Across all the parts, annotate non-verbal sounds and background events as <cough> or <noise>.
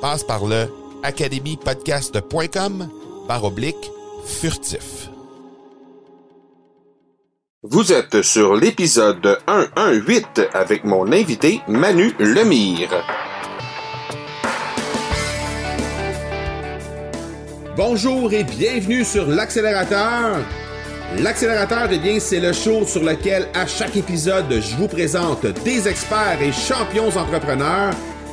Passe par le academypodcast.com par oblique furtif. Vous êtes sur l'épisode 118 avec mon invité Manu Lemire. Bonjour et bienvenue sur l'accélérateur. L'accélérateur, eh bien, c'est le show sur lequel à chaque épisode, je vous présente des experts et champions entrepreneurs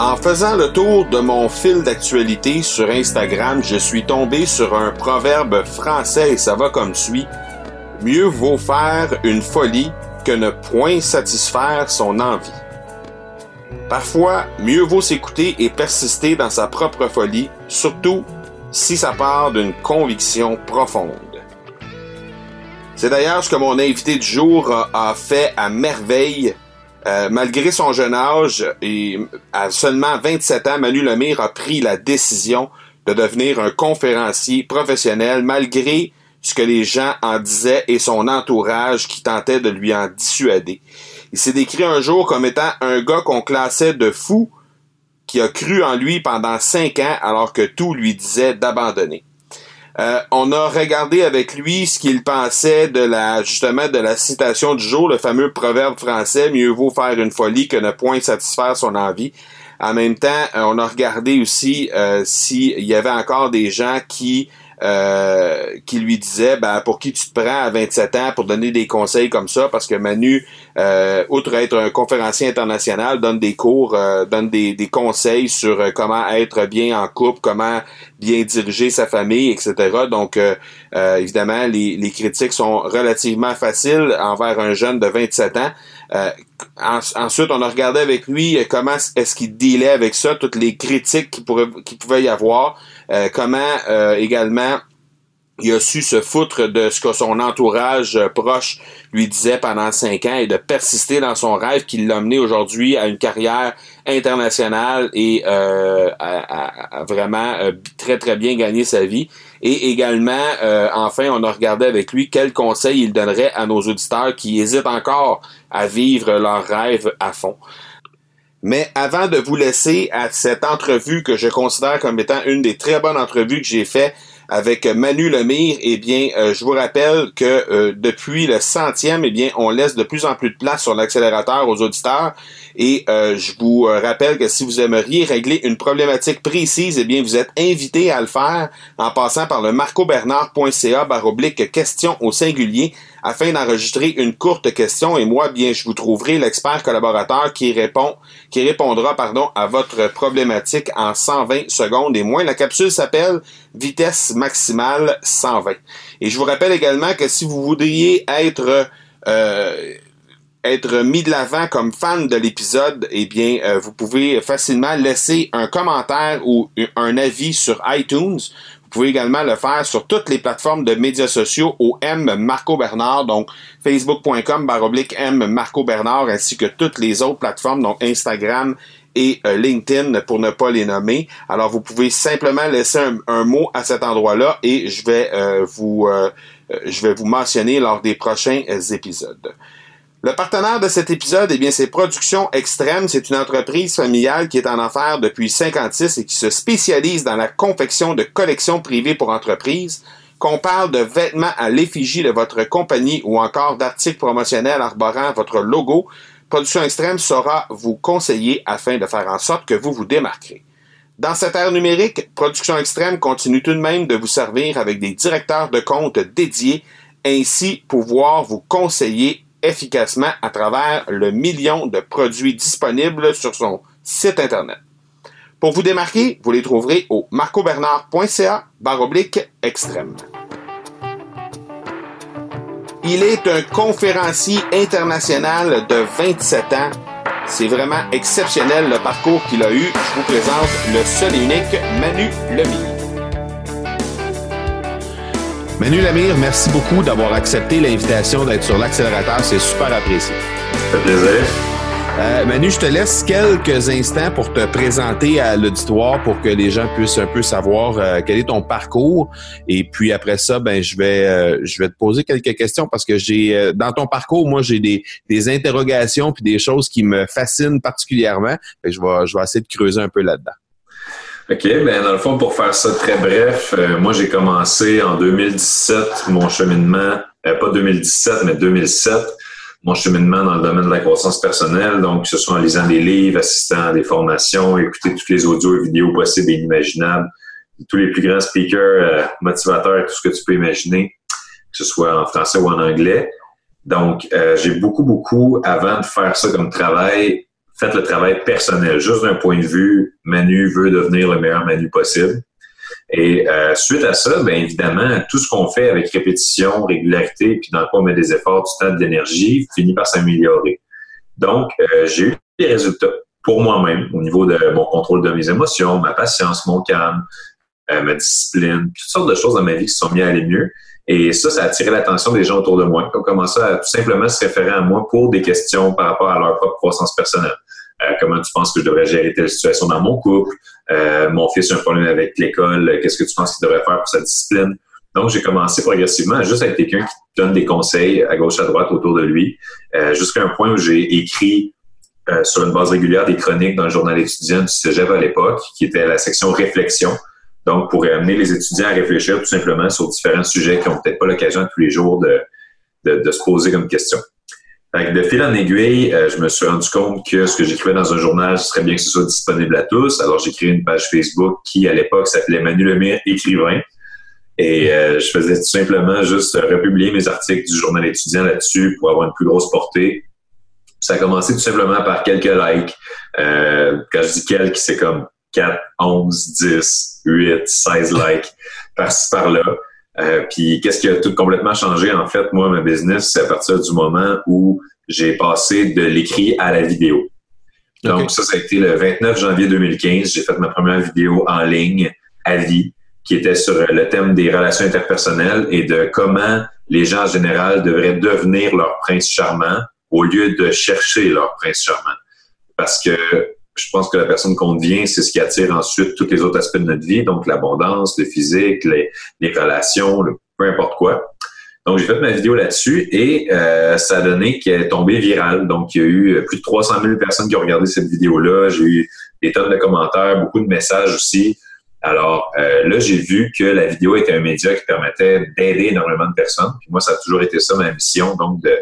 En faisant le tour de mon fil d'actualité sur Instagram, je suis tombé sur un proverbe français et ça va comme suit. Mieux vaut faire une folie que ne point satisfaire son envie. Parfois, mieux vaut s'écouter et persister dans sa propre folie, surtout si ça part d'une conviction profonde. C'est d'ailleurs ce que mon invité du jour a, fait à merveille euh, malgré son jeune âge et à seulement 27 ans, Manu Lemire a pris la décision de devenir un conférencier professionnel malgré ce que les gens en disaient et son entourage qui tentait de lui en dissuader. Il s'est décrit un jour comme étant un gars qu'on classait de fou qui a cru en lui pendant cinq ans alors que tout lui disait d'abandonner. Euh, on a regardé avec lui ce qu'il pensait de la justement de la citation du jour, le fameux proverbe français mieux vaut faire une folie que ne point satisfaire son envie. En même temps, euh, on a regardé aussi euh, s'il y avait encore des gens qui euh, qui lui disait ben, pour qui tu te prends à 27 ans pour donner des conseils comme ça parce que Manu euh, outre être un conférencier international donne des cours euh, donne des, des, conseils sur euh, comment être bien en couple comment bien diriger sa famille etc donc évidemment les, les critiques sont relativement faciles envers un jeune de 27 ans ensuite, on a regardé avec lui comment est-ce qu'il dealait avec ça, toutes les critiques qu'il qui pouvait y avoir. Euh, comment euh, également il a su se foutre de ce que son entourage euh, proche lui disait pendant cinq ans et de persister dans son rêve qui l'a mené aujourd'hui à une carrière internationale et à, vraiment très très bien gagner sa vie. Et également, enfin, on a regardé avec lui quels conseils il donnerait à nos auditeurs qui hésitent encore à vivre leur rêve à fond. Mais avant de vous laisser à cette entrevue que je considère comme étant une des très bonnes entrevues que j'ai fait avec Manu Lemire, eh bien, euh, je vous rappelle que euh, depuis le centième, eh bien, on laisse de plus en plus de place sur l'accélérateur aux auditeurs. Et euh, je vous rappelle que si vous aimeriez régler une problématique précise, eh bien, vous êtes invité à le faire en passant par le marcobernard.ca baroblique question au singulier afin d'enregistrer une courte question et moi, bien, je vous trouverai l'expert collaborateur qui répond, qui répondra, pardon, à votre problématique en 120 secondes et moins. La capsule s'appelle vitesse maximale 120. Et je vous rappelle également que si vous voudriez être euh, être mis de l'avant comme fan de l'épisode, eh bien, euh, vous pouvez facilement laisser un commentaire ou un avis sur iTunes. Vous pouvez également le faire sur toutes les plateformes de médias sociaux au M Marco Bernard, donc facebook.com baroblique M Marco Bernard, ainsi que toutes les autres plateformes, donc Instagram et euh, LinkedIn pour ne pas les nommer. Alors vous pouvez simplement laisser un, mot à cet endroit-là et je vais euh, vous je vais vous mentionner lors des prochains épisodes. Le partenaire de cet épisode, eh bien, c'est Production Extrême. C'est une entreprise familiale qui est en affaires depuis 56 et qui se spécialise dans la confection de collections privées pour entreprises. Qu'on parle de vêtements à l'effigie de votre compagnie ou encore d'articles promotionnels arborant votre logo, Production Extrême saura vous conseiller afin de faire en sorte que vous vous démarquerez. Dans cette ère numérique, Production Extrême continue tout de même de vous servir avec des directeurs de compte dédiés, ainsi pouvoir vous conseiller efficacement à travers le million de produits disponibles sur son site Internet. Pour vous démarquer, vous les trouverez au marcobernard.ca baroblique extrême. Il est un conférencier international de 27 ans. C'est vraiment exceptionnel le parcours qu'il a eu. Je vous présente le seul et unique Manu Lemire. Manu Lamire, merci beaucoup d'avoir accepté l'invitation d'être sur l'accélérateur. C'est super apprécié. Ça fait plaisir. Euh, Manu, je te laisse quelques instants pour te présenter à l'auditoire pour que les gens puissent un peu savoir euh, quel est ton parcours. Et puis après ça, ben je vais euh, je vais te poser quelques questions parce que j'ai dans ton parcours, moi j'ai des, des interrogations puis des choses qui me fascinent particulièrement. je vais je vais essayer de creuser un peu là-dedans. OK, ben dans le fond, pour faire ça très bref, euh, moi j'ai commencé en 2017 mon cheminement, euh, pas 2017, mais 2007, mon cheminement dans le domaine de la croissance personnelle, donc que ce soit en lisant des livres, assistant à des formations, écouter tous les audios et vidéos possibles et inimaginables, tous les plus grands speakers, euh, motivateurs, tout ce que tu peux imaginer, que ce soit en français ou en anglais. Donc, j'ai beaucoup, beaucoup, avant de faire ça comme travail, faites le travail personnel, juste d'un point de vue, Manu veut devenir le meilleur Manu possible. Et euh, suite à ça, bien évidemment, tout ce qu'on fait avec répétition, régularité, puis dans quoi on met des efforts, du temps, de l'énergie, finit par s'améliorer. Donc, euh, j'ai eu des résultats pour moi-même au niveau de mon contrôle de mes émotions, ma patience, mon calme, euh, ma discipline, toutes sortes de choses dans ma vie qui sont mises à aller mieux. Et ça, ça a attiré l'attention des gens autour de moi qui ont commencé à tout simplement se référer à moi pour des questions par rapport à leur propre croissance personnelle. Euh, comment tu penses que je devrais gérer telle situation dans mon couple? Euh, mon fils a un problème avec l'école. Qu'est-ce que tu penses qu'il devrait faire pour sa discipline? Donc, j'ai commencé progressivement juste être quelqu'un qui donne des conseils à gauche, à droite autour de lui, euh, jusqu'à un point où j'ai écrit sur une base régulière des chroniques dans le journal étudiant du Cégep à l'époque, qui était la section réflexion. Donc, pour amener les étudiants à réfléchir tout simplement sur différents sujets qui n'ont peut-être pas l'occasion tous les jours de, de, de se poser comme question de fil en aiguille, euh, je me suis rendu compte que ce que j'écrivais dans un journal, ce serait bien que ce soit disponible à tous. Alors, j'ai créé une page Facebook qui, à l'époque, s'appelait Manu Lemire écrivain. Et euh, je faisais tout simplement juste republier mes articles du journal étudiant là-dessus pour avoir une plus grosse portée. Ça a commencé tout simplement par quelques likes. Euh, quand je dis quelques, c'est comme 4, 11, 10, 8, 16 likes par-ci par-là. Euh, puis qu'est-ce qui a tout complètement changé en fait moi ma business c'est à partir du moment où j'ai passé de l'écrit à la vidéo. Donc ça ça a été le 29 janvier 2015, j'ai fait ma première vidéo en ligne à vie qui était sur le thème des relations interpersonnelles et de comment les gens en général devraient devenir leur prince charmant au lieu de chercher leur prince charmant. Parce que je pense que la personne qu'on devient, c'est ce qui attire ensuite tous les autres aspects de notre vie, donc l'abondance, le physique, les, relations, peu importe quoi. Donc, j'ai fait ma vidéo là-dessus et euh, ça a donné qu'elle est tombée virale. Donc, il y a eu plus de 300 000 personnes qui ont regardé cette vidéo-là. J'ai eu des tonnes de commentaires, beaucoup de messages aussi. Alors euh, là, j'ai vu que la vidéo était un média qui permettait d'aider énormément de personnes. Puis moi, ça a toujours été ça ma mission, donc de,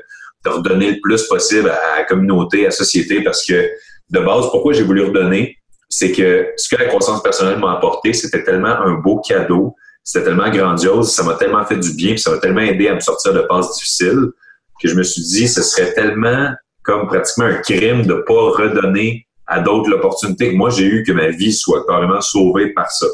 de redonner le plus possible à la communauté, à la société, parce que de base, pourquoi j'ai voulu redonner, c'est que ce que la croissance personnelle m'a apporté, c'était tellement un beau cadeau, c'était tellement grandiose, ça m'a tellement fait du bien, ça m'a tellement aidé à me sortir de passes difficiles, que je me suis dit, ce serait tellement comme pratiquement un crime de pas redonner à d'autres l'opportunité que moi j'ai eu que ma vie soit carrément sauvée par ça.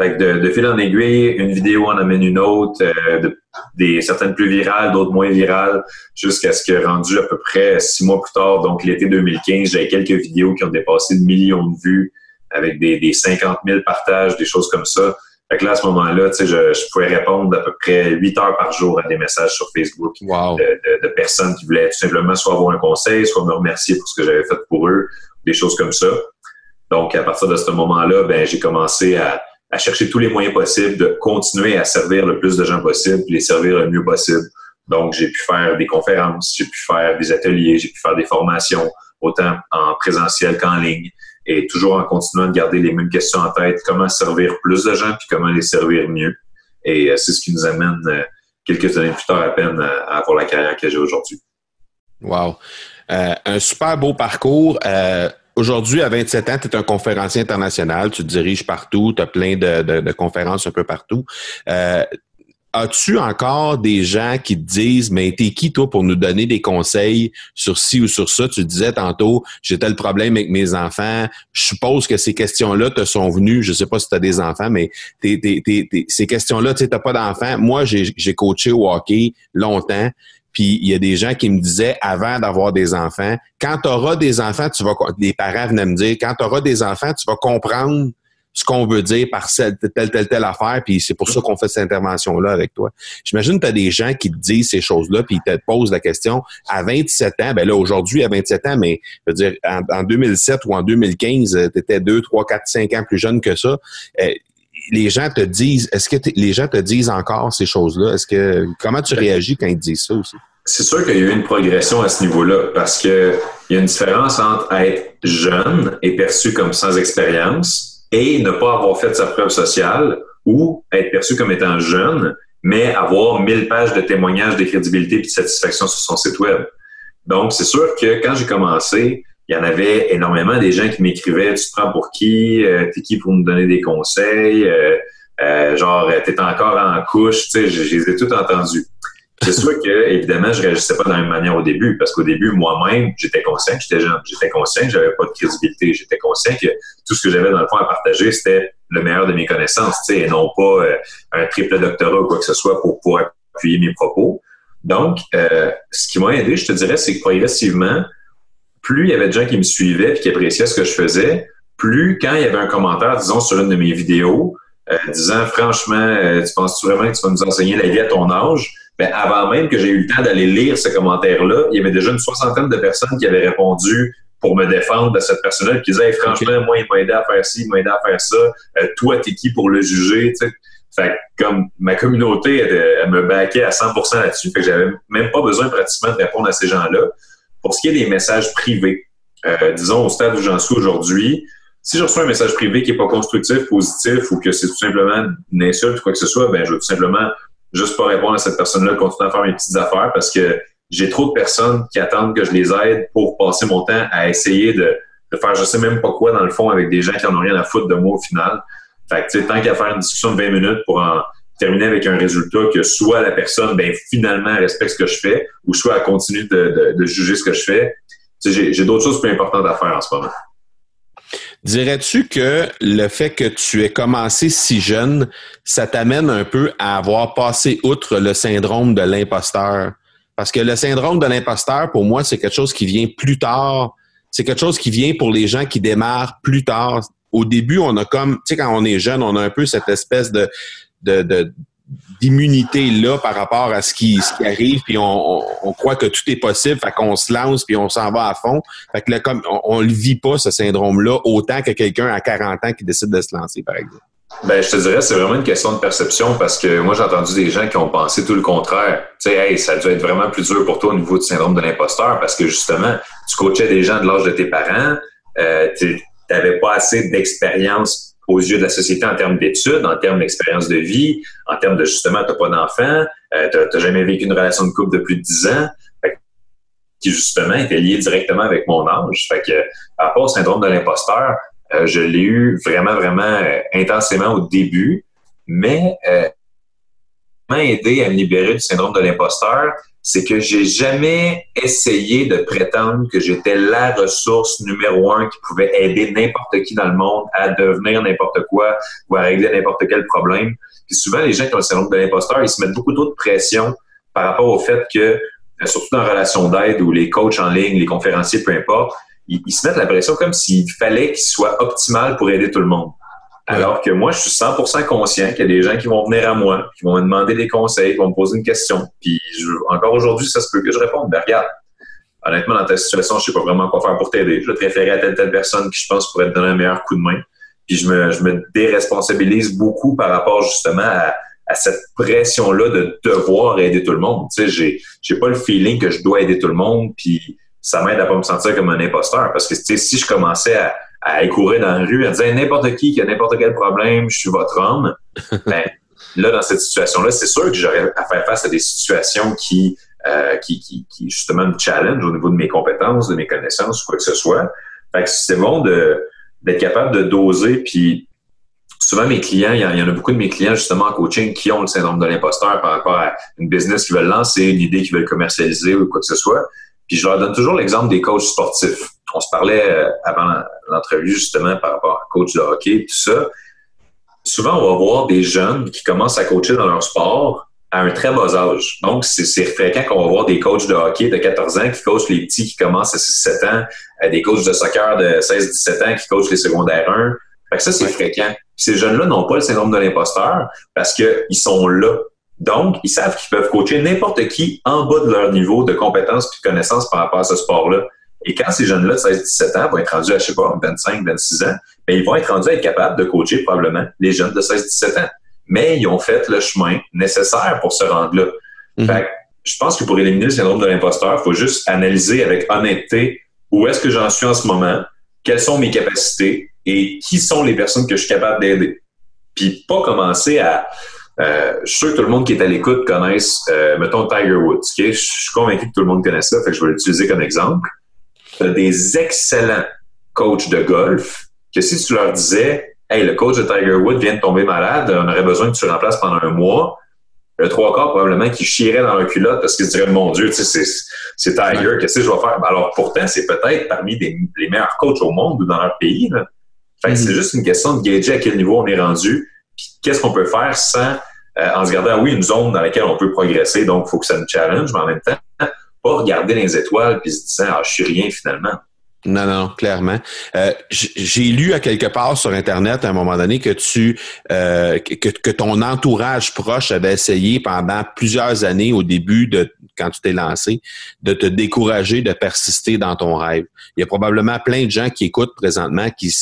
Fait que de, de fil en aiguille, une vidéo en amène une autre, euh, des certaines plus virales, d'autres moins virales, jusqu'à ce que rendu à peu près six mois plus tard, donc l'été 2015, j'avais quelques vidéos qui ont dépassé le million de vues avec des, des 50 000 partages, des choses comme ça. Fait que là, à ce moment-là, je, je pouvais répondre à peu près 8 heures par jour à des messages sur Facebook de, de, personnes qui voulaient tout simplement soit avoir un conseil, soit me remercier pour ce que j'avais fait pour eux, des choses comme ça. Donc, à partir de ce moment-là, ben, j'ai commencé à, à chercher tous les moyens possibles de continuer à servir le plus de gens possible, les servir le mieux possible. Donc, j'ai pu faire des conférences, j'ai pu faire des ateliers, j'ai pu faire des formations, autant en présentiel qu'en ligne, et toujours en continuant de garder les mêmes questions en tête, comment servir plus de gens, puis comment les servir mieux. Et euh, c'est ce qui nous amène euh, quelques années plus tard à peine à, avoir la carrière que j'ai aujourd'hui. Wow. Euh, un super beau parcours. Aujourd'hui, à 27 ans, tu es un conférencier international, tu diriges partout, tu as plein de, conférences un peu partout. Euh, as-tu encore des gens qui te disent, mais t'es qui toi pour nous donner des conseils sur ci ou sur ça? Tu disais tantôt, j'ai tel problème avec mes enfants. Je suppose que ces questions-là te sont venues. Je sais pas si tu as des enfants, mais ces questions-là, tu t'as pas d'enfants. Moi, j'ai coaché au hockey longtemps. Puis il y a des gens qui me disaient avant d'avoir des enfants, quand tu auras des enfants, tu vas des parents venaient me dire quand tu auras des enfants, tu vas comprendre ce qu'on veut dire par telle, telle, telle, telle affaire, puis c'est pour ça qu'on fait cette intervention-là avec toi. J'imagine que tu as des gens qui te disent ces choses-là, puis ils te posent la question à 27 ans, ben là, aujourd'hui, à 27 ans, mais je veux dire, en, 2007 ou en 2015, tu étais 2, 3, 4, 5 ans plus jeune que ça. Euh, les gens te disent, est-ce que les gens te disent encore ces choses-là? Est-ce que comment tu réagis quand ils te disent ça aussi? C'est sûr qu'il y a eu une progression à ce niveau-là parce qu'il y a une différence entre être jeune et perçu comme sans expérience et ne pas avoir fait sa preuve sociale ou être perçu comme étant jeune, mais avoir 1000 pages de témoignages de crédibilité et de satisfaction sur son site web. Donc, c'est sûr que quand j'ai commencé, il y en avait énormément des gens qui m'écrivaient Tu te prends pour qui? Euh, T'es qui pour nous donner des conseils? Euh, euh, Genre, t'es encore en couche? Tu sais, je, les ai tout entendus. C'est sûr que, évidemment, je réagissais pas de la même manière au début, parce qu'au début, moi-même, j'étais conscient que j'étais jeune. J'étais conscient que j'avais pas de crédibilité. J'étais conscient que tout ce que j'avais dans le fond à partager, c'était le meilleur de mes connaissances, tu sais, et non pas un triple doctorat ou quoi que ce soit pour pouvoir appuyer mes propos. Donc, ce qui m'a aidé, je te dirais, c'est que progressivement, plus il y avait de gens qui me suivaient et qui appréciaient ce que je faisais, plus quand il y avait un commentaire, disons, sur une de mes vidéos, euh, disant franchement, euh, tu penses -tu vraiment que tu vas nous enseigner la vie à ton âge? Ben, avant même que j'ai eu le temps d'aller lire ce commentaire-là, il y avait déjà une soixantaine de personnes qui avaient répondu pour me défendre de cette personne-là, qui disaient franchement, moi, il m'a aidé à faire ci, il m'a aidé à faire ça. Euh, toi, t'es qui pour le juger? Fait comme ma communauté, elle, me baquait à 100% là-dessus. Fait que j'avais même pas besoin pratiquement de répondre à ces gens-là. Pour ce qui est des messages privés, euh, disons au stade où j'en suis aujourd'hui, si je reçois un message privé qui n'est pas constructif, positif ou que c'est tout simplement une insulte ou quoi que ce soit, ben je veux tout simplement juste pas répondre à cette personne-là, continuer à faire mes petites affaires parce que j'ai trop de personnes qui attendent que je les aide pour passer mon temps à essayer de, de faire je sais même pas quoi dans le fond avec des gens qui en ont rien à foutre de moi au final. Fait que, tant qu'à faire une discussion de 20 minutes pour en terminer avec un résultat que soit la personne, ben, finalement, respecte ce que je fais, ou soit elle continue de, juger ce que je fais. J'ai d'autres choses plus importantes à faire en ce moment. Dirais-tu que le fait que tu aies commencé si jeune, ça t'amène un peu à avoir passé outre le syndrome de l'imposteur? Parce que le syndrome de l'imposteur, pour moi, c'est quelque chose qui vient plus tard. C'est quelque chose qui vient pour les gens qui démarrent plus tard. Au début, on a comme, tu sais, quand on est jeune, on a un peu cette espèce de, de, d'immunité là par rapport à ce qui, ce qui arrive, puis on, on, croit que tout est possible, fait qu'on se lance, puis on s'en va à fond. Fait que là, comme on, le vit pas, ce syndrome-là, autant que quelqu'un à 40 ans qui décide de se lancer, par exemple. Ben, je te dirais, c'est vraiment une question de perception parce que moi, j'ai entendu des gens qui ont pensé tout le contraire. Tu sais, hey, ça a dû être vraiment plus dur pour toi au niveau du syndrome de l'imposteur parce que justement, tu coachais des gens de l'âge de tes parents, euh, tu n'avais pas assez d'expérience aux yeux de la société en termes d'études, en termes d'expérience de vie, en termes de justement, tu n'as pas d'enfant, euh, tu n'as jamais vécu une relation de couple de plus de 10 ans, qui justement était lié directement avec mon âge. Fait que, par rapport au syndrome de l'imposteur, euh, je l'ai eu vraiment, vraiment euh, intensément au début, mais m'a aidé à me libérer du syndrome de l'imposteur c'est que j'ai jamais essayé de prétendre que j'étais la ressource numéro un qui pouvait aider n'importe qui dans le monde à devenir n'importe quoi ou à régler n'importe quel problème. Puis souvent, les gens qui ont le syndrome de l'imposteur, ils se mettent beaucoup trop de par rapport au fait que, euh, surtout dans la relation d'aide ou les coachs en ligne, les conférenciers, peu importe, ils, ils se mettent la pression comme s'il fallait qu'ils soient optimal pour aider tout le monde. Alors que moi, je suis 100% conscient qu'il y a des gens qui vont venir à moi, qui vont me demander des conseils, qui vont me poser une question. Puis encore aujourd'hui, ça se peut que je réponde. Ben regarde, honnêtement, dans ta situation, je sais pas vraiment quoi faire pour t'aider. Je vais te référer à telle telle personne qui, je pense, pourrait te donner un meilleur coup de main. Puis je me, je me déresponsabilise beaucoup par rapport justement à, cette pression-là de devoir aider tout le monde. Tu sais, j'ai, j'ai pas le feeling que je dois aider tout le monde, puis ça m'aide à pas me sentir comme un imposteur. Parce que, tu sais, si je commençais à, à courir dans la rue, à dire n'importe qui qui a n'importe quel problème, je suis votre homme. <laughs> ben, là, dans cette situation-là, c'est sûr que j'aurais à faire face à des situations qui, euh, qui, qui, qui, justement me challenge au niveau de mes compétences, de mes connaissances, quoi que ce soit. Fait que c'est bon de, d'être capable de doser. Puis souvent, mes clients, il y, en, a beaucoup de mes clients justement en coaching qui ont le syndrome de l'imposteur par rapport à une business qu'ils veulent lancer, une idée qu'ils veulent commercialiser ou quoi que ce soit. Puis je leur donne toujours l'exemple des coachs sportifs on se parlait euh, avant l'entrevue justement par rapport à coach de hockey, tout ça. Souvent, on va voir des jeunes qui commencent à coacher dans leur sport à un très bas âge. Donc, c'est fréquent qu'on va voir des coachs de hockey de 14 ans qui coachent les petits qui commencent à 6-7 ans, des coachs de soccer de 16-17 ans qui coachent les secondaires 1. Fait que ça, c'est fréquent. Ces jeunes-là n'ont pas le syndrome de l'imposteur parce qu'ils sont là. Donc, ils savent qu'ils peuvent coacher n'importe qui en bas de leur niveau de compétences et de connaissances par rapport à ce sport-là. Et quand ces jeunes-là de 16-17 ans vont être rendus à, je sais pas, 25, 26 ans, bien, ils vont être rendus à être capables de coacher probablement les jeunes de 16-17 ans. Mais ils ont fait le chemin nécessaire pour se rendre là. Mhm. Fait je pense que pour éliminer le syndrome de l'imposteur, il faut juste analyser avec honnêteté où est-ce que j'en suis en ce moment, quelles sont mes capacités et qui sont les personnes que je suis capable d'aider. Puis pas commencer à... Euh, je suis sûr que tout le monde qui est à l'écoute connaisse, euh, mettons, Tiger Woods. Je suis convaincu que tout le monde connaît ça, fait que je vais l'utiliser comme exemple des excellents coachs de golf que si tu leur disais Hey, le coach de Tiger Woods vient de tomber malade, on aurait besoin que tu le remplaces pendant un mois, le trois quarts probablement qui chierait dans leur culotte parce qu'ils se diraient Mon Dieu, c'est, c'est Tiger, qu'est-ce que je vais faire? Alors pourtant, c'est peut-être parmi les meilleurs coachs au monde ou dans leur pays. Fait c'est mm-hmm. juste une question de gager à quel niveau on est rendu, puis qu'est-ce qu'on peut faire sans euh, en se gardant, oui, une zone dans laquelle on peut progresser, donc il faut que ça nous challenge, mais en même temps, pas regarder les étoiles puis se disant ah je suis rien finalement. Non, non, clairement. Euh, j'ai lu à quelque part sur Internet à un moment donné que tu euh, que, que, ton entourage proche avait essayé pendant plusieurs années au début de quand tu t'es lancé de te décourager de persister dans ton rêve. Il y a probablement plein de gens qui écoutent présentement qui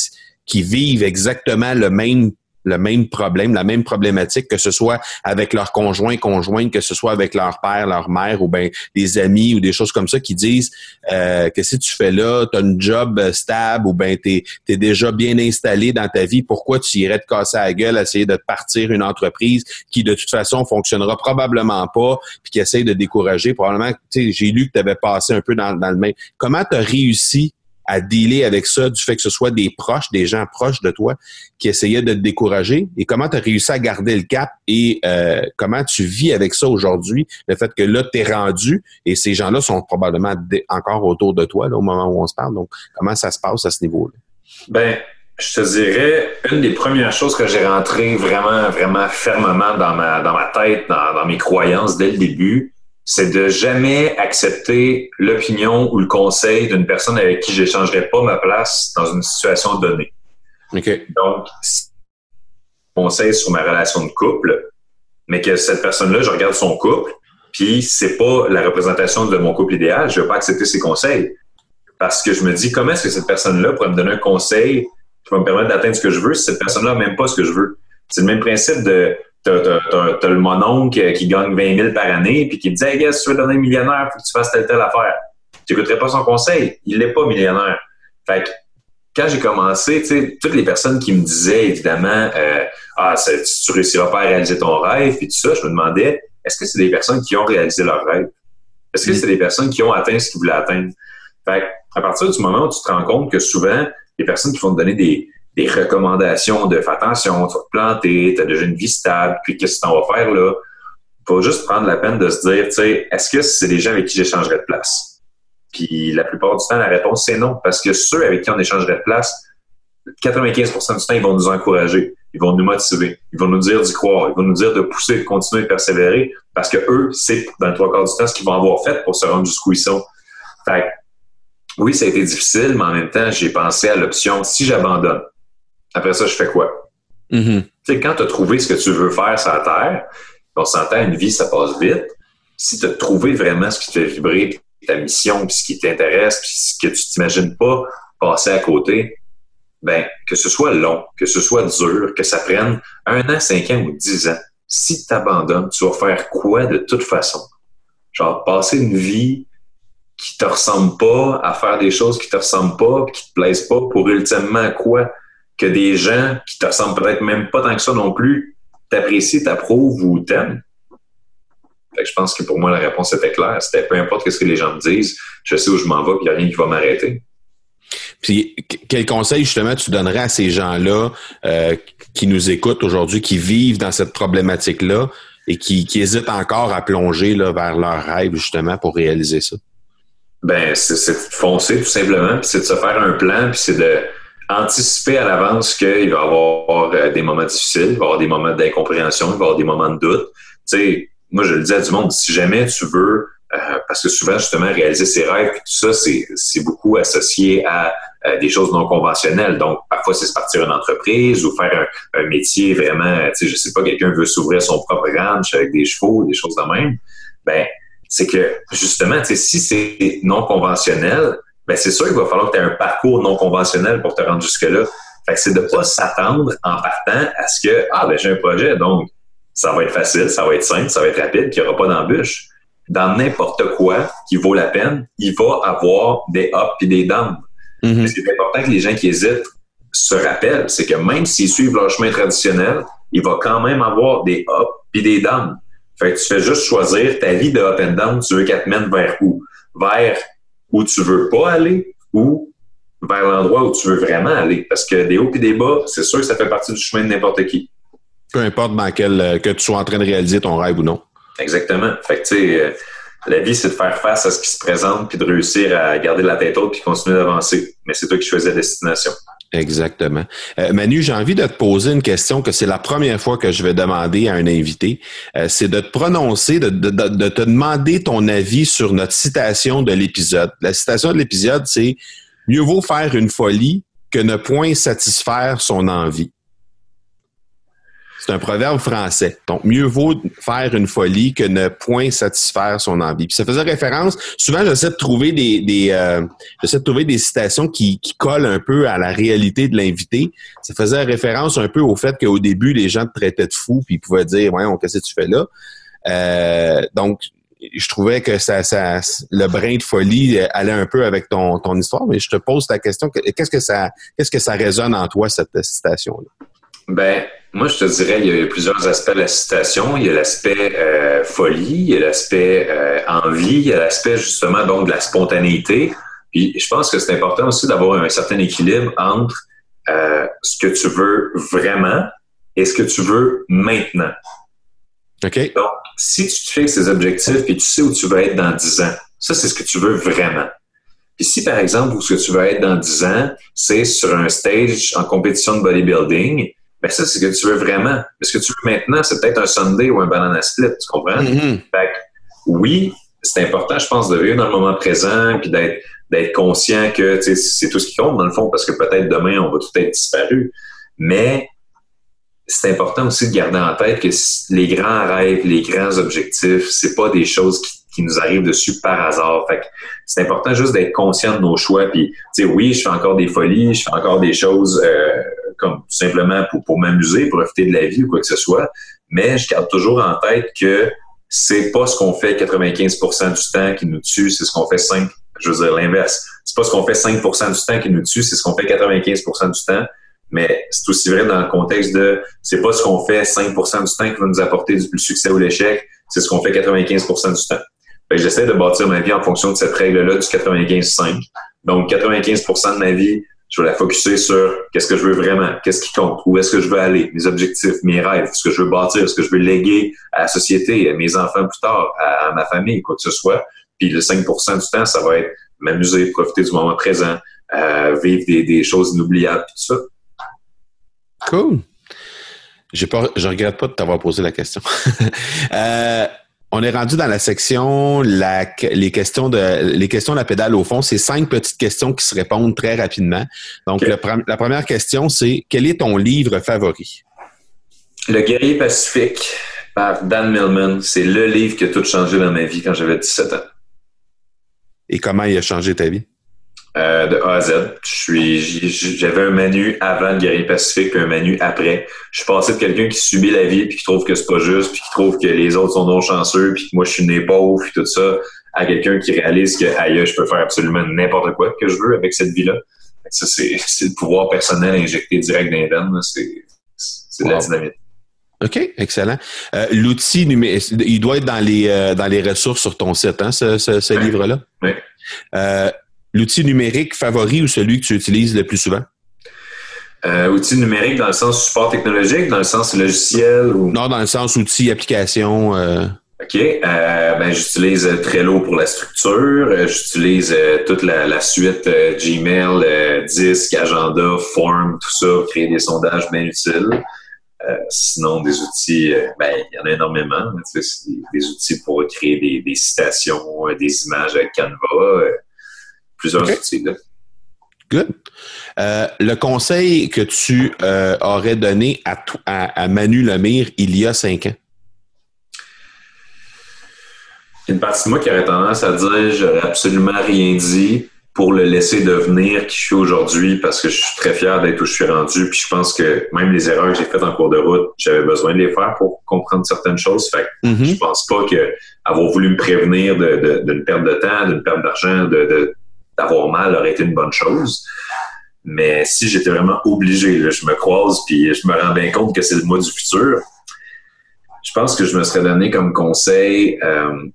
qui vivent exactement le même le même problème, la même problématique, que ce soit avec leur conjoint, conjointe, que ce soit avec leur père, leur mère, ou bien des amis ou des choses comme ça qui disent euh, que si tu fais là, tu as un job stable ou bien tu es, déjà bien installé dans ta vie, pourquoi tu irais te casser la gueule, essayer de partir une entreprise qui de toute façon fonctionnera probablement pas, puis qui essaye de décourager? Probablement, tu sais, j'ai lu que tu avais passé un peu dans, dans le même. Comment tu as réussi à dealer avec ça du fait que ce soit des proches, des gens proches de toi qui essayaient de te décourager? Et comment tu as réussi à garder le cap? Et euh, comment tu vis avec ça aujourd'hui, le fait que là, tu es rendu et ces gens-là sont probablement encore autour de toi au moment où on se parle. Donc, comment ça se passe à ce niveau-là? Ben, je te dirais, une des premières choses que j'ai rentré vraiment, vraiment fermement dans ma, dans ma tête, dans, dans mes croyances dès le début, c'est de jamais accepter l'opinion ou le conseil d'une personne avec qui j'échangerais pas ma place dans une situation donnée. Donc, si conseil sur ma relation de couple, mais que cette personne-là, je regarde son couple, puis c'est pas la représentation de mon couple idéal, je vais pas accepter ses conseils. Parce que je me dis, comment est-ce que cette personne-là pourrait me donner un conseil qui va me permettre d'atteindre ce que je veux si cette personne-là n'a même pas ce que je veux? C'est le même principe de t'as, le mononcle qui gagne 20 000 par année, puis qui te dit, hey, gars, si tu veux devenir millionnaire, faut que tu fasses telle, telle affaire. Tu n'écouterais pas son conseil. Il n'est pas millionnaire. Fait que, quand j'ai commencé, tu sais, toutes les personnes qui me disaient, évidemment, euh, ah, tu réussiras pas à réaliser ton rêve, puis tout ça, je me demandais, est-ce que c'est des personnes qui ont réalisé leur rêve? Est-ce que mm. c'est des personnes qui ont atteint ce qu'ils voulaient atteindre? Fait à partir du moment où tu te rends compte que souvent, les personnes qui vont te donner des, des recommandations de faire attention, tu vas te planter, tu as déjà une vie stable, puis qu'est-ce que tu vas faire là? faut juste prendre la peine de se dire, tu sais, est-ce que c'est des gens avec qui j'échangerais de place? Puis la plupart du temps, la réponse, c'est non, parce que ceux avec qui on échangerait de place, 95% du temps, ils vont nous encourager, ils vont nous motiver, ils vont nous dire d'y croire, ils vont nous dire de pousser, de continuer de persévérer, parce que eux, c'est dans le trois quarts du temps ce qu'ils vont avoir fait pour se rendre jusqu'où ils sont. Fait oui, ça a été difficile, mais en même temps, j'ai pensé à l'option si j'abandonne. Après ça, je fais quoi? Mm-hmm. Tu sais, quand tu as trouvé ce que tu veux faire sur la Terre, on s'entend, une vie, ça passe vite. Si tu as trouvé vraiment ce qui te fait vibrer, ta mission, puis ce qui t'intéresse, puis ce que tu t'imagines pas passer à côté, ben, que ce soit long, que ce soit dur, que ça prenne un an, cinq ans ou dix ans, si tu abandonnes, tu vas faire quoi de toute façon? Genre, passer une vie qui te ressemble pas, à faire des choses qui te ressemblent pas, qui te plaisent pas, pour ultimement quoi? Que des gens qui te ressemblent peut-être même pas tant que ça non plus, t'apprécient, t'approuvent ou t'aiment? Fait que je pense que pour moi, la réponse était claire. C'était peu importe ce que les gens me disent, je sais où je m'en vais, puis il n'y a rien qui va m'arrêter. Puis, quel conseil justement tu donnerais à ces gens-là euh, qui nous écoutent aujourd'hui, qui vivent dans cette problématique-là et qui, qui hésitent encore à plonger là, vers leur rêve justement pour réaliser ça? Ben, c'est de foncer tout simplement, puis c'est de se faire un plan, puis c'est de anticiper à l'avance qu'il va y avoir euh, des moments difficiles, il va y avoir des moments d'incompréhension, il va y avoir des moments de doute. Tu sais, moi je le dis à du monde, si jamais tu veux euh, parce que souvent, justement, réaliser ses rêves, tout ça, c'est beaucoup associé à, des choses non conventionnelles. Donc, parfois, c'est se partir une entreprise ou faire un, métier vraiment, tu sais, je sais pas, quelqu'un veut s'ouvrir son propre ranch avec des chevaux, des choses de même. Ben, c'est que, justement, tu sais, si c'est non conventionnel, ben, c'est sûr qu'il va falloir que tu aies un parcours non conventionnel pour te rendre jusque-là. Fait que c'est de pas s'attendre en partant à ce que, ah, ben, j'ai un projet, donc, ça va être facile, ça va être simple, ça va être rapide, qu'il n'y aura pas d'embûche dans n'importe quoi qui vaut la peine, il va avoir des ups et des downs. Mhm. C'est important que les gens qui hésitent se rappellent, c'est que même s'ils suivent leur chemin traditionnel, il va quand même avoir des ups et des downs. Fait que tu fais juste choisir ta vie de up and down, tu veux qu'elle te mène vers où? Vers où tu veux pas aller ou vers l'endroit où tu veux vraiment aller. Parce que des hauts et des bas, c'est sûr que ça fait partie du chemin de n'importe qui. Peu importe dans quel, euh, que tu sois en train de réaliser ton rêve ou non. Exactement. Fait que, tu sais, euh, la vie, c'est de faire face à ce qui se présente puis de réussir à garder la tête haute puis continuer d'avancer. Mais c'est toi qui choisis la destination. Exactement. Euh, Manu, j'ai envie de te poser une question que c'est la première fois que je vais demander à un invité. Euh, c'est de te prononcer, de, de, de, te demander ton avis sur notre citation de l'épisode. La citation de l'épisode, c'est Mieux vaut faire une folie que ne point satisfaire son envie. C'est un proverbe français. Donc, mieux vaut faire une folie que ne point satisfaire son envie. Puis ça faisait référence. Souvent, j'essaie de trouver des, des euh, j'essaie de trouver des citations qui, collent un peu à la réalité de l'invité. Ça faisait référence un peu au fait qu'au début, les gens te traitaient de fou, puis ils pouvaient dire, voyons, qu'est-ce que tu fais là? Euh, donc, je trouvais que ça, ça, le brin de folie allait un peu avec ton, ton histoire, mais je te pose ta question. Qu'est-ce que ça, qu'est-ce que ça résonne en toi, cette citation-là? Ben, moi, je te dirais, il y a plusieurs aspects de la citation. Il y a l'aspect euh, folie, il y a l'aspect euh, envie, il y a l'aspect justement donc de la spontanéité. Puis je pense que c'est important aussi d'avoir un certain équilibre entre euh, ce que tu veux vraiment et ce que tu veux maintenant. OK. Donc, si tu te fixes ces objectifs et tu sais où tu veux être dans 10 ans, ça, c'est ce que tu veux vraiment. Puis si, par exemple, où ce que tu veux être dans 10 ans, c'est sur un stage en compétition de bodybuilding, ben ça, c'est ce que tu veux vraiment. Ce que tu veux maintenant, c'est peut-être un Sunday ou un banana split, tu comprends? Mm-hmm. Fait oui, c'est important, je pense, de vivre dans le moment présent puis d'être d'être conscient que c'est tout ce qui compte dans le fond parce que peut-être demain on va tout être disparu. Mais c'est important aussi de garder en tête que les grands rêves, les grands objectifs, c'est pas des choses qui, qui, nous arrivent dessus par hasard. Fait c'est important juste d'être conscient de nos choix. Puis, tu sais, oui, je fais encore des folies, je fais encore des choses euh, comme tout simplement pour, pour m'amuser, profiter de la vie ou quoi que ce soit. Mais je garde toujours en tête que c'est pas ce qu'on fait 95% du temps qui nous tue, c'est ce qu'on fait 5, je veux dire l'inverse. C'est pas ce qu'on fait 5% du temps qui nous tue, c'est ce qu'on fait 95% du temps. Mais c'est aussi vrai dans le contexte de c'est pas ce qu'on fait 5% du temps qui va nous apporter du succès ou l'échec, c'est ce qu'on fait 95% du temps. J'essaie de bâtir ma vie en fonction de cette règle-là du 95-5. Donc 95% de ma vie, Je vais la focuser sur qu'est-ce que je veux vraiment, qu'est-ce qui compte, où est-ce que je veux aller, mes objectifs, mes rêves, ce que je veux bâtir, ce que je veux léguer à la société, à mes enfants plus tard, à, ma famille, quoi que ce soit. Puis le 5% du temps, ça va être m'amuser, profiter du moment présent, euh, vivre des, choses inoubliables, tout ça. Cool. J'ai pas, je regrette pas de t'avoir posé la question. <laughs> euh, on est rendu dans la section la, les questions de les questions de la pédale au fond. C'est cinq petites questions qui se répondent très rapidement. Donc la première question c'est quel est ton livre favori? Le guerrier pacifique par Dan Millman. C'est le livre qui a tout changé dans ma vie quand j'avais 17 ans. Et comment il a changé ta vie? Euh, de A à Z. j'avais un menu avant le guerrier pacifique puis un menu après. Je suis passé de quelqu'un qui subit la vie puis qui trouve que c'est pas juste puis qui trouve que les autres sont non chanceux puis que moi je suis né pauvre puis tout ça à quelqu'un qui réalise que aïe, je peux faire absolument n'importe quoi que je veux avec cette vie-là. Ça, c'est, le pouvoir personnel injecté direct dans les. C'est, de la dynamite. OK, excellent. Euh, l'outil il doit être dans les, euh, dans les ressources sur ton site, hein, ce, ce, livre-là? Oui. Euh, l'outil numérique favori ou celui que tu utilises le plus souvent? Euh, outil numérique dans le sens support technologique, dans le sens logiciel ou... Non, dans le sens outil, application. Euh... OK. Euh, ben, j'utilise Trello pour la structure. J'utilise toute la, la suite Gmail, Disque, Agenda, Form, tout ça, créer des sondages bien utiles. sinon, des outils, ben, il y en a énormément. Des, des, outils pour créer des, des citations, des images avec Canva plusieurs outils. Good. Euh, le conseil que tu euh, aurais donné à, à, Manu Lemire il y a cinq ans? Une partie de moi qui aurait tendance à dire j'aurais absolument rien dit pour le laisser devenir qui je suis aujourd'hui parce que je suis très fier d'être où je suis rendu. Puis je pense que même les erreurs que j'ai faites en cours de route, j'avais besoin de les faire pour comprendre certaines choses. Fait que mm-hmm. je pense pas que avoir voulu me prévenir d'une perte de temps, d'une perte d'argent, de d'avoir mal aurait été une bonne chose. Mais si j'étais vraiment obligé, je me croise puis je me rends bien compte que c'est le mois du futur, je pense que je me serais donné comme conseil euh,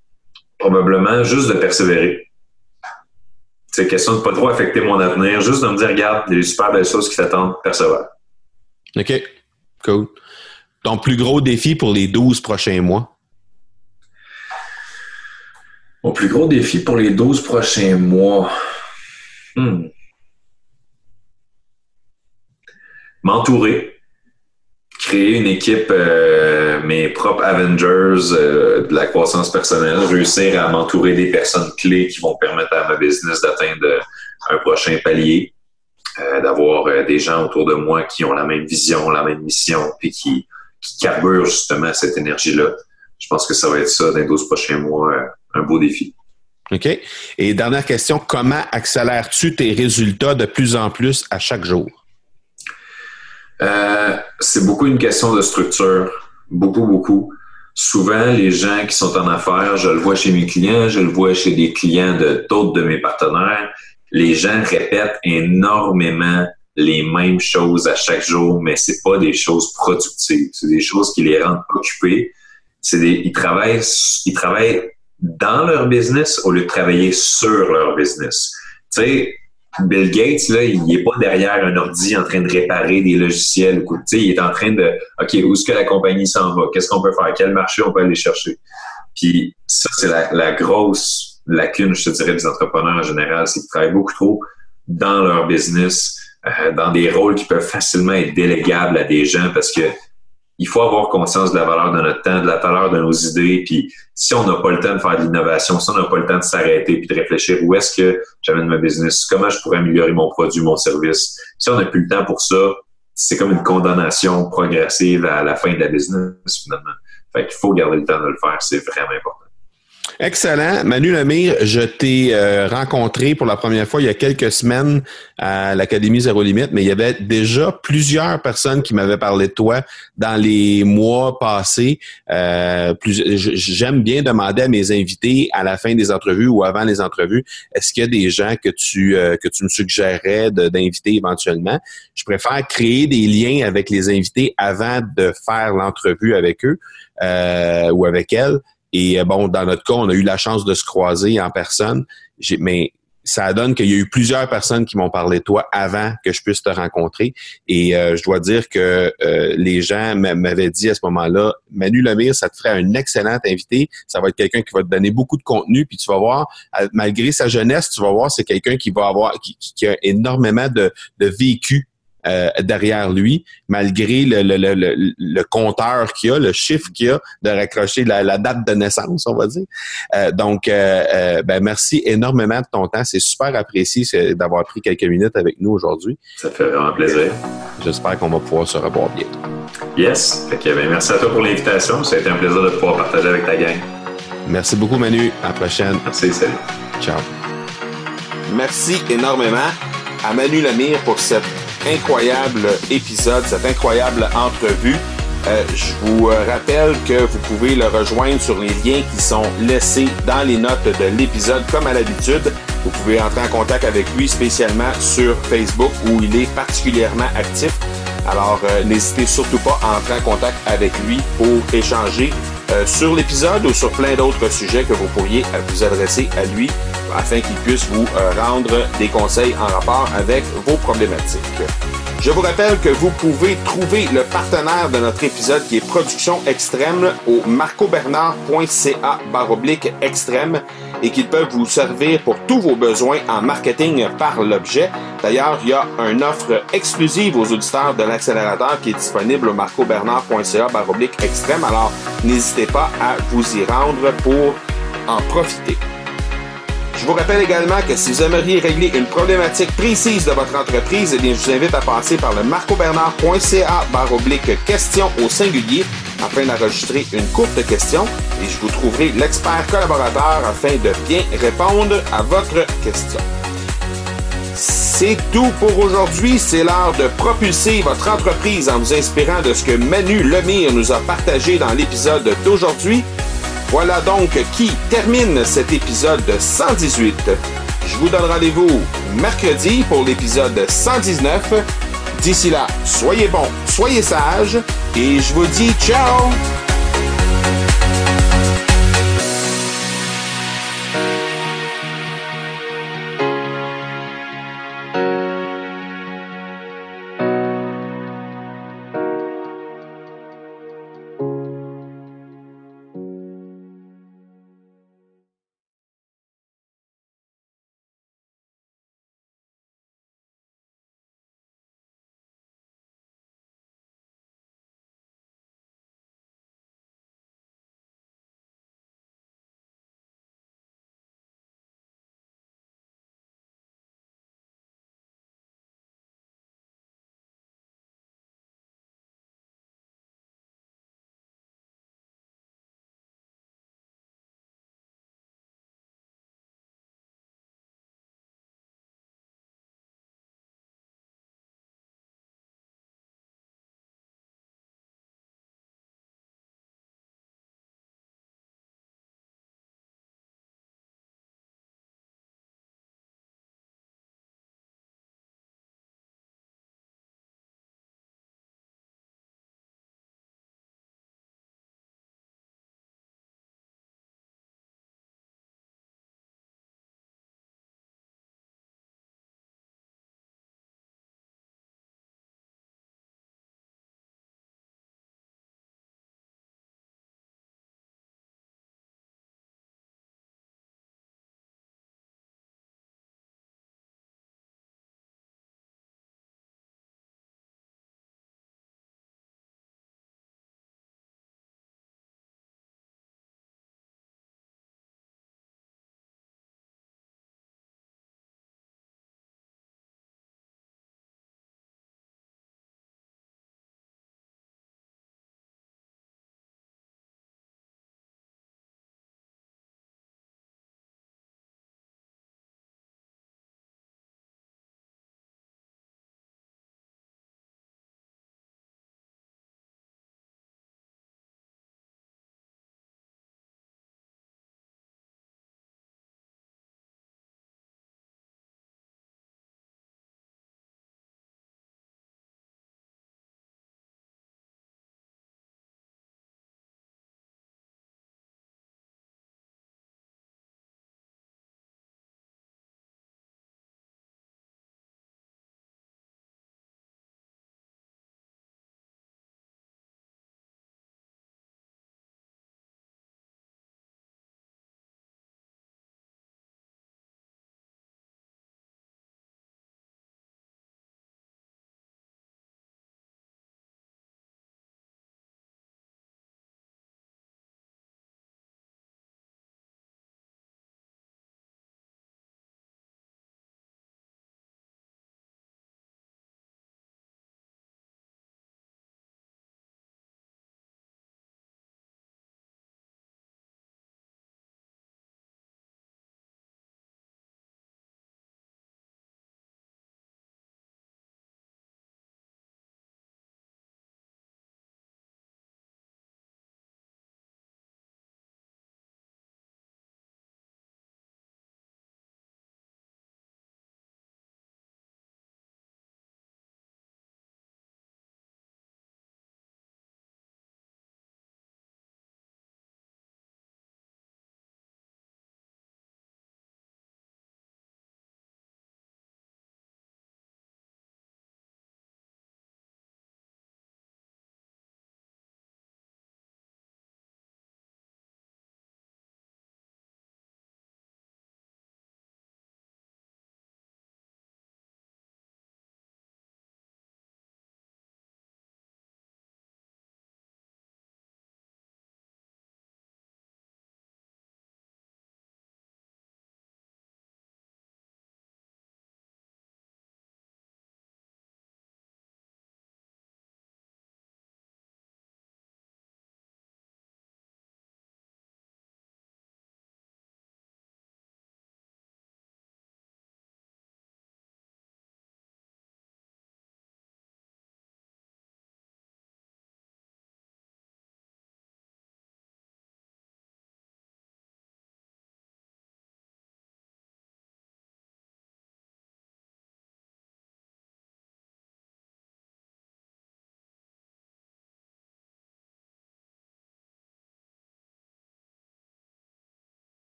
probablement juste de persévérer. C'est question de pas trop affecter mon avenir, juste de me dire, regarde, il y a des super belles choses qui t'attendent, persévère. OK, cool. Ton plus gros défi pour les 12 prochains mois? Mon plus gros défi pour les 12 prochains mois. Hmm. M'entourer, créer une équipe, euh, mes propres Avengers euh, de la croissance personnelle, réussir à m'entourer des personnes clés qui vont permettre à ma business d'atteindre un prochain palier, euh, d'avoir des gens autour de moi qui ont la même vision, la même mission, qui, qui carburent justement cette énergie-là. Je pense que ça va être ça dans les 12 prochains mois, un beau défi. OK? Et dernière question, comment accélères-tu tes résultats de plus en plus à chaque jour? Euh, c'est beaucoup une question de structure. Beaucoup, beaucoup. Souvent, les gens qui sont en affaires, je le vois chez mes clients, je le vois chez des clients de d'autres de mes partenaires, les gens répètent énormément les mêmes choses à chaque jour, mais c'est pas des choses productives. C'est des choses qui les rendent occupés. C'est des, ils travaillent, ils travaillent dans leur business au lieu de travailler sur leur business. Tu sais, Bill Gates, là, il n'est pas derrière un ordi en train de réparer des logiciels. Sais, il est en train de, OK, où est-ce que la compagnie s'en va? Qu'est-ce qu'on peut faire? Quel marché on peut aller chercher? Puis ça, c'est la, grosse lacune, je te dirais, des entrepreneurs en général, c'est qu'ils travaillent beaucoup trop dans leur business, euh, dans des rôles qui peuvent facilement être délégables à des gens parce que il faut avoir conscience de la valeur de notre temps, de la valeur de nos idées. Puis si on n'a pas le temps de faire de l'innovation, si on n'a pas le temps de s'arrêter puis de réfléchir où est-ce que j'amène ma business, comment je pourrais améliorer mon produit, mon service, si on n'a plus le temps pour ça, c'est comme une condamnation progressive à la fin de la business finalement. Fait qu'il faut garder le temps de le faire, c'est vraiment important. Excellent. Manu Lemire, je t'ai euh, rencontré pour la première fois il y a quelques semaines à l'Académie Zéro Limite, mais il y avait déjà plusieurs personnes qui m'avaient parlé de toi dans les mois passés. Euh, J'aime bien demander à mes invités à la fin des entrevues ou avant les entrevues, est-ce qu'il y a des gens que tu, euh, que tu me suggérerais d'inviter éventuellement? Je préfère créer des liens avec les invités avant de faire l'entrevue avec eux euh, ou avec elles et euh, bon, dans notre cas, on a eu la chance de se croiser en personne. Mais ça donne qu'il y a eu plusieurs personnes qui m'ont parlé de toi avant que je puisse te rencontrer. Et euh, je dois dire que euh, les gens m'avaient dit à ce moment-là, Manu Lemire, ça te ferait un excellent invité. Ça va être quelqu'un qui va te donner beaucoup de contenu. Puis tu vas voir, malgré sa jeunesse, tu vas voir, c'est quelqu'un qui va avoir, qui, qui, a énormément de, de vécu euh, derrière lui, malgré le, le, le, le compteur qu'il a, le chiffre qu'il a de raccrocher la, la, date de naissance, on va dire. Euh, donc, euh, ben, merci énormément de ton temps. C'est super apprécié d'avoir pris quelques minutes avec nous aujourd'hui. Ça fait vraiment plaisir. J'espère qu'on va pouvoir se revoir bientôt. Yes. ben, merci à toi pour l'invitation. Ça a été un plaisir de pouvoir partager avec ta gang. Merci beaucoup, Manu. À la prochaine. Merci, salut. Ciao. Merci énormément à Manu Lemire pour cette incroyable épisode, cette incroyable entrevue. Euh, je vous euh, rappelle que vous pouvez le rejoindre sur les liens qui sont laissés dans les notes de l'épisode comme à l'habitude. Vous pouvez entrer en contact avec lui spécialement sur Facebook où il est particulièrement actif. Alors euh, n'hésitez surtout pas à entrer en contact avec lui pour échanger sur l'épisode ou sur plein d'autres sujets que vous pourriez vous adresser à lui afin qu'il puisse vous rendre des conseils en rapport avec vos problématiques. Je vous rappelle que vous pouvez trouver le partenaire de notre épisode qui est Production Extrême au marcobernard.ca baroblique extrême et qu'ils peuvent vous servir pour tous vos besoins en marketing par l'objet. D'ailleurs, il y a une offre exclusive aux auditeurs de l'accélérateur qui est disponible au marcobernard.ca baroblique extrême. Alors, n'hésitez pas à vous y rendre pour en profiter. Je vous rappelle également que si vous aimeriez régler une problématique précise de votre entreprise, eh je vous invite à passer par le marcobernard.ca barre oblique question au singulier afin d'enregistrer une courte question et je vous trouverai l'expert collaborateur afin de bien répondre à votre question. C'est tout pour aujourd'hui. C'est l'heure de propulser votre entreprise en vous inspirant de ce que Manu Lemire nous a partagé dans l'épisode d'aujourd'hui. Voilà donc qui termine cet épisode 118. Je vous donne rendez-vous mercredi pour l'épisode 119. D'ici là, soyez bons, soyez sages et je vous dis ciao